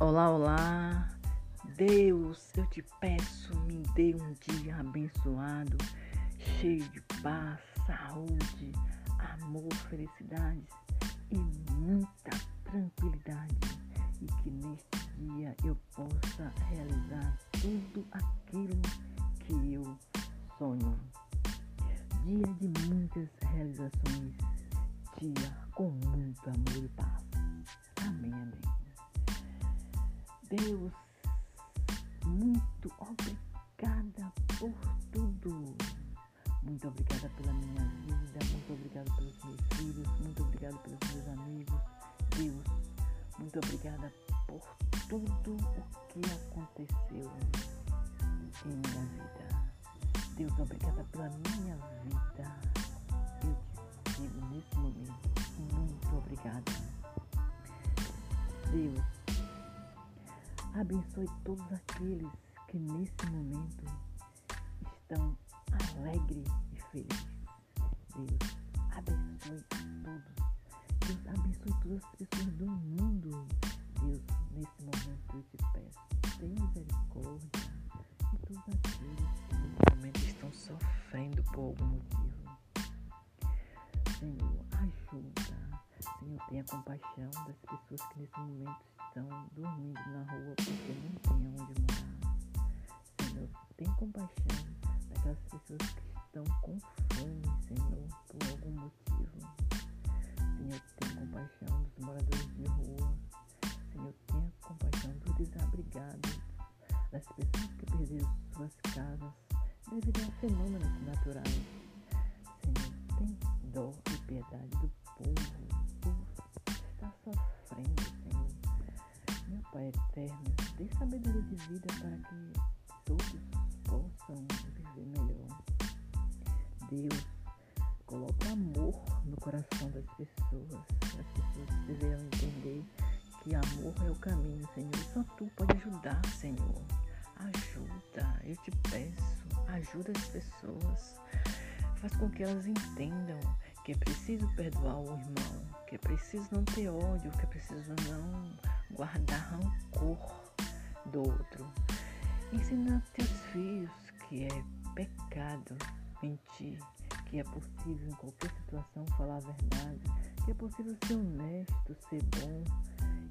Olá, olá. Deus, eu te peço, me dê um dia abençoado, cheio de paz, saúde, amor, felicidade e muita tranquilidade. E que neste dia eu possa realizar tudo aquilo Deus, muito obrigada por tudo. Muito obrigada pela minha vida, muito obrigada pelos meus filhos, muito obrigada pelos meus amigos. Deus, muito obrigada por tudo o que aconteceu em minha vida. Deus, obrigada pela minha vida. Eu te digo nesse momento, muito obrigada. Deus, Abençoe todos aqueles que nesse momento estão alegres e felizes. Deus, abençoe todos. Deus, abençoe todas as pessoas do mundo. Deus, nesse momento eu te peço, tenha misericórdia de todos aqueles que nesse momento estão sofrendo por algum motivo. Senhor, ajuda. Senhor, tenha compaixão das pessoas que nesse momento estão dormindo na rua porque não tem onde morar. Senhor, tem compaixão daquelas pessoas que estão com fome, Senhor, por algum motivo. Senhor, tem compaixão dos moradores de rua. Senhor, tenha compaixão dos desabrigados, das pessoas que perderam suas casas devido a fenômenos naturais. Pai eterno, dê sabedoria de vida para que todos possam viver melhor. Deus, coloque amor no coração das pessoas. As pessoas deverão entender que amor é o caminho, Senhor. Só Tu pode ajudar, Senhor. Ajuda, eu te peço, ajuda as pessoas. Faz com que elas entendam que é preciso perdoar o irmão, que é preciso não ter ódio, que é preciso não guardar rancor do outro. Ensina teus filhos que é pecado mentir, que é possível em qualquer situação falar a verdade, que é possível ser honesto, ser bom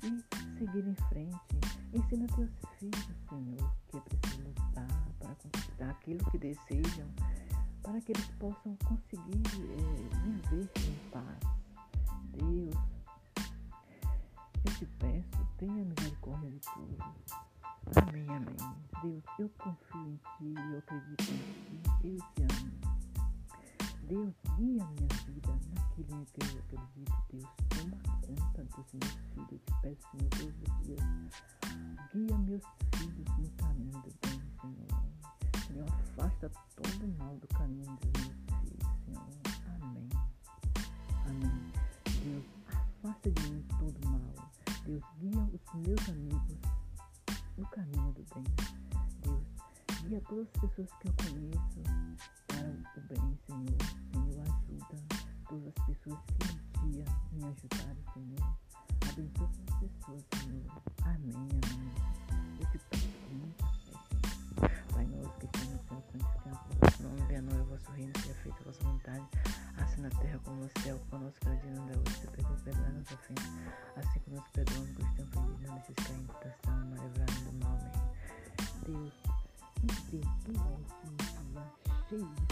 e seguir em frente. Ensina teus filhos, Senhor, que é preciso lutar para conquistar aquilo que desejam, para que eles possam conseguir é, viver em paz. Deus, tenha misericórdia de todos. Amém, amém. Deus, eu confio em Ti, eu acredito em Ti, eu te amo. Deus, guia a minha vida naquilo em que eu acredito. Deus, toma conta dos meus filhos. Eu te peço, Senhor, todos os dias. Guia meus filhos no caminho do bem, Senhor. Senhor, afasta todo o mal do caminho dos meus filhos, Senhor. Amém. Amém. Deus, afasta de mim meus amigos no caminho do bem. Deus, guia todas as pessoas que eu conheço para o bem, Senhor. Senhor, ajuda todas as pessoas que um dia me ajudaram, Senhor. Abençoa essas pessoas, Senhor. Amém, amém. Eu te peço fé, Pai nosso que está no céu, santificado o vosso nome, venha a nós o vosso reino, seja feita a vossa vontade, assim na terra como no céu, conosco cada dia não dá hoje, perdoa, perdoa nossa ofensa, assim como nos perdoamos que estão ofendidos, não deixes cair em tentação, mas do mal, amém. Deus, me um dia cheio